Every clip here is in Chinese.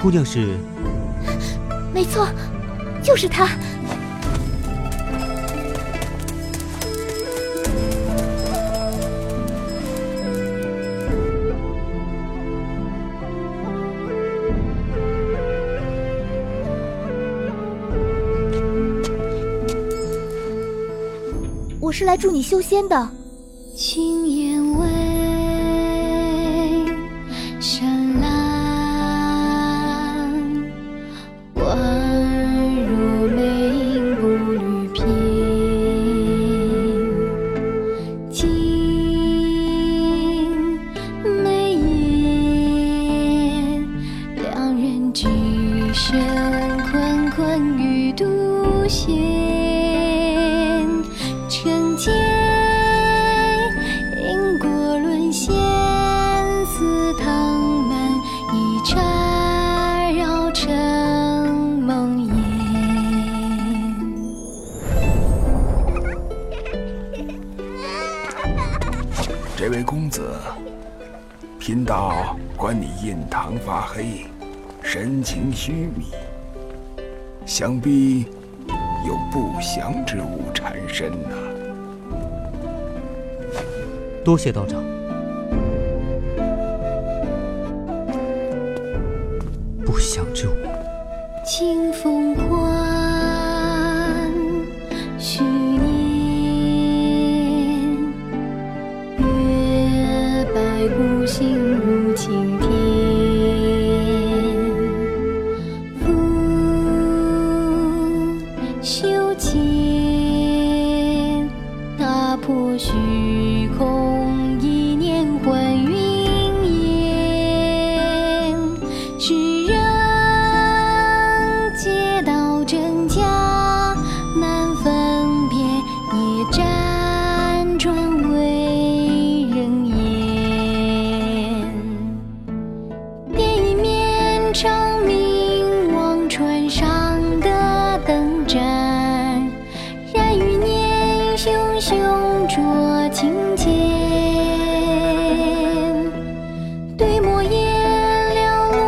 姑娘是？没错，就是她。我是来助你修仙的。青烟 one. 位公子，贫道观你印堂发黑，神情虚迷，想必有不祥之物缠身呐、多谢道长。不祥之物，清年熊熊灼情间。对墨颜寥落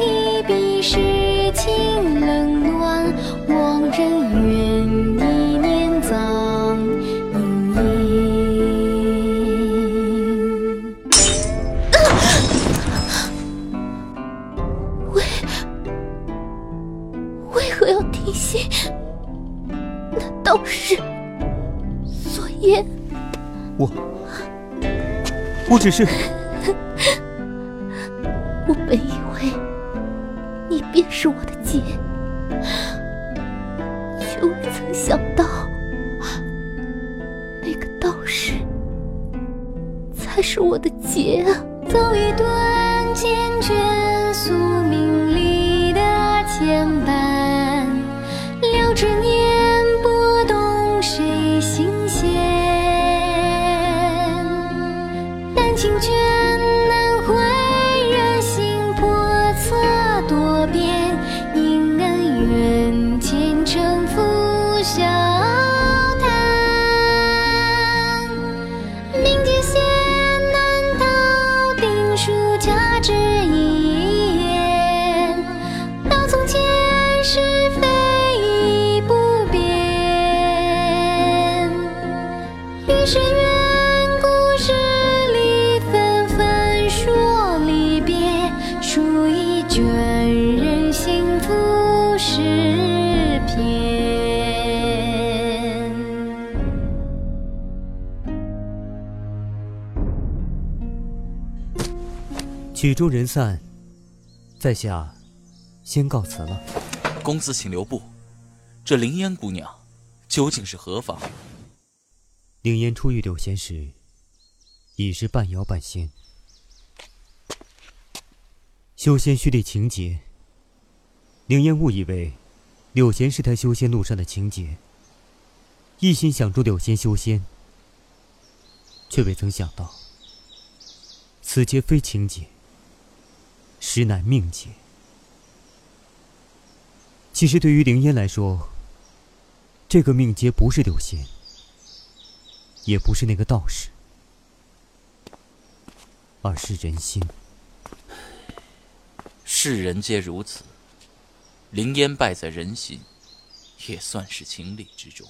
一笔，诗情冷暖，望人怨一念葬阴影。为为何要听信那道是所言？我，我只是我本以为你便是我的劫，却未曾想到那个道士才是我的劫啊！走一段缱绻宿命里的牵绊，留着念曲终人散，在下先告辞了。公子请留步，这凌烟姑娘究竟是何方？凌烟初遇柳贤时，已是半妖半仙。修仙须历情劫，凌烟误以为柳贤是他修仙路上的情劫，一心想助柳贤修仙，却未曾想到此劫非情劫，实乃命劫。其实对于凌烟来说，这个命劫不是柳贤，也不是那个道士，而是人心。世人皆如此，凌烟败在人心，也算是情理之中。